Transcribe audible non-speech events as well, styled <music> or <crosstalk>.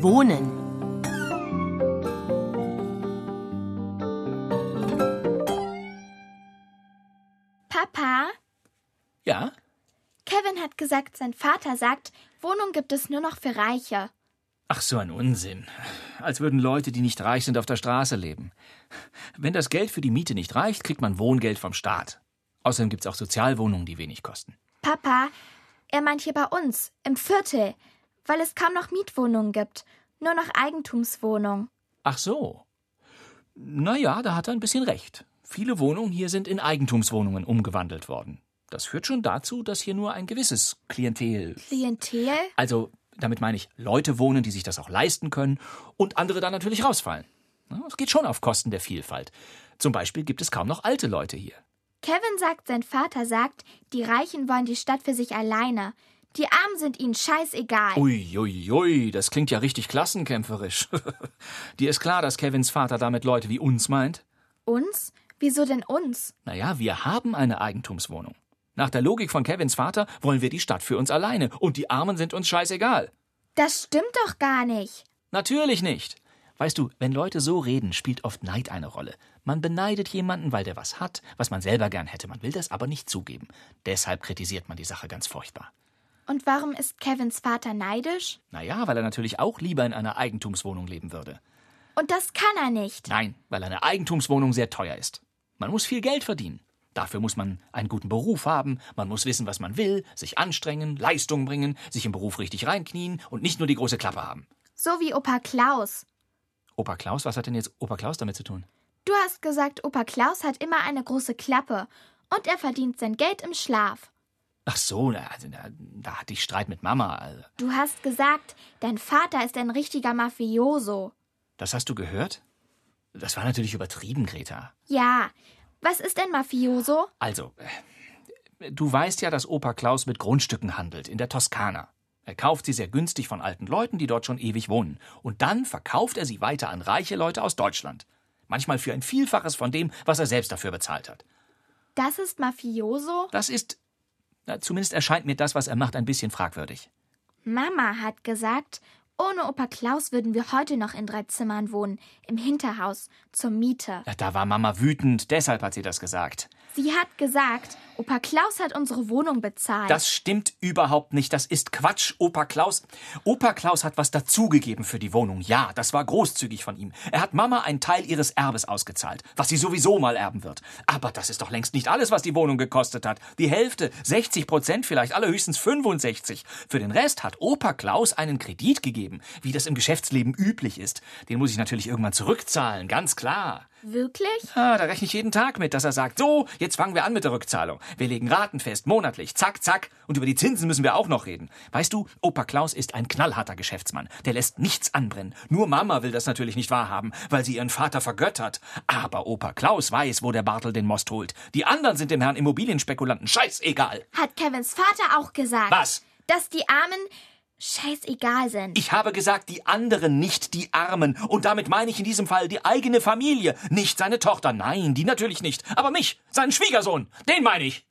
Wohnen. Papa, Ja? Kevin hat gesagt, sein Vater sagt, Wohnung gibt es nur noch für Reiche. Ach, so ein Unsinn. Als würden Leute, die nicht reich sind, auf der Straße leben. Wenn das Geld für die Miete nicht reicht, kriegt man Wohngeld vom Staat. Außerdem gibt's auch Sozialwohnungen, die wenig kosten. Papa, er meint hier bei uns, im Viertel, weil es kaum noch Mietwohnungen gibt, nur noch Eigentumswohnungen. Ach so. Na ja, da hat er ein bisschen recht. Viele Wohnungen hier sind in Eigentumswohnungen umgewandelt worden. Das führt schon dazu, dass hier nur ein gewisses Klientel, Klientel? also damit meine ich Leute wohnen, die sich das auch leisten können und andere dann natürlich rausfallen. Es geht schon auf Kosten der Vielfalt. Zum Beispiel gibt es kaum noch alte Leute hier. Kevin sagt, sein Vater sagt, die Reichen wollen die Stadt für sich alleine. Die Armen sind ihnen scheißegal. Ui, ui, ui, das klingt ja richtig klassenkämpferisch. <laughs> Dir ist klar, dass Kevins Vater damit Leute wie uns meint? Uns? Wieso denn uns? Naja, wir haben eine Eigentumswohnung. Nach der Logik von Kevins Vater wollen wir die Stadt für uns alleine und die Armen sind uns scheißegal. Das stimmt doch gar nicht. Natürlich nicht. Weißt du, wenn Leute so reden, spielt oft Neid eine Rolle. Man beneidet jemanden, weil der was hat, was man selber gern hätte. Man will das aber nicht zugeben. Deshalb kritisiert man die Sache ganz furchtbar. Und warum ist Kevins Vater neidisch? Naja, weil er natürlich auch lieber in einer Eigentumswohnung leben würde. Und das kann er nicht. Nein, weil eine Eigentumswohnung sehr teuer ist. Man muss viel Geld verdienen. Dafür muss man einen guten Beruf haben, man muss wissen, was man will, sich anstrengen, Leistung bringen, sich im Beruf richtig reinknien und nicht nur die große Klappe haben. So wie Opa Klaus. Opa Klaus, was hat denn jetzt Opa Klaus damit zu tun? Du hast gesagt, Opa Klaus hat immer eine große Klappe. Und er verdient sein Geld im Schlaf. Ach so, da, da, da hatte ich Streit mit Mama. Also, Du hast gesagt, dein Vater ist ein richtiger Mafioso. Das hast du gehört? Das war natürlich übertrieben, Greta. Ja. Was ist ein Mafioso? Also, äh, du weißt ja, dass Opa Klaus mit Grundstücken handelt, in der Toskana. Er kauft sie sehr günstig von alten Leuten, die dort schon ewig wohnen. Und dann verkauft er sie weiter an reiche Leute aus Deutschland. Manchmal für ein Vielfaches von dem, was er selbst dafür bezahlt hat. Das ist Mafioso? Das ist. Na, zumindest erscheint mir das, was er macht, ein bisschen fragwürdig. Mama hat gesagt, ohne Opa Klaus würden wir heute noch in drei Zimmern wohnen, im Hinterhaus, zur Miete. Da war Mama wütend, deshalb hat sie das gesagt. Sie hat gesagt, Opa Klaus hat unsere Wohnung bezahlt. Das stimmt überhaupt nicht. Das ist Quatsch, Opa Klaus. Opa Klaus hat was dazugegeben für die Wohnung. Ja, das war großzügig von ihm. Er hat Mama einen Teil ihres Erbes ausgezahlt, was sie sowieso mal erben wird. Aber das ist doch längst nicht alles, was die Wohnung gekostet hat. Die Hälfte, 60 Prozent vielleicht, allerhöchstens 65. Für den Rest hat Opa Klaus einen Kredit gegeben, wie das im Geschäftsleben üblich ist. Den muss ich natürlich irgendwann zurückzahlen, ganz klar. Wirklich? Ah, da rechne ich jeden Tag mit, dass er sagt, so, jetzt fangen wir an mit der Rückzahlung. Wir legen Raten fest, monatlich, zack, zack. Und über die Zinsen müssen wir auch noch reden. Weißt du, Opa Klaus ist ein knallharter Geschäftsmann. Der lässt nichts anbrennen. Nur Mama will das natürlich nicht wahrhaben, weil sie ihren Vater vergöttert. Aber Opa Klaus weiß, wo der Bartel den Most holt. Die anderen sind dem Herrn Immobilienspekulanten scheißegal. Hat Kevins Vater auch gesagt. Was? Dass die Armen scheißegal sind. Ich habe gesagt, die anderen, nicht die Armen. Und damit meine ich in diesem Fall die eigene Familie, nicht seine Tochter. Nein, die natürlich nicht. Aber mich, seinen Schwiegersohn, den meine ich.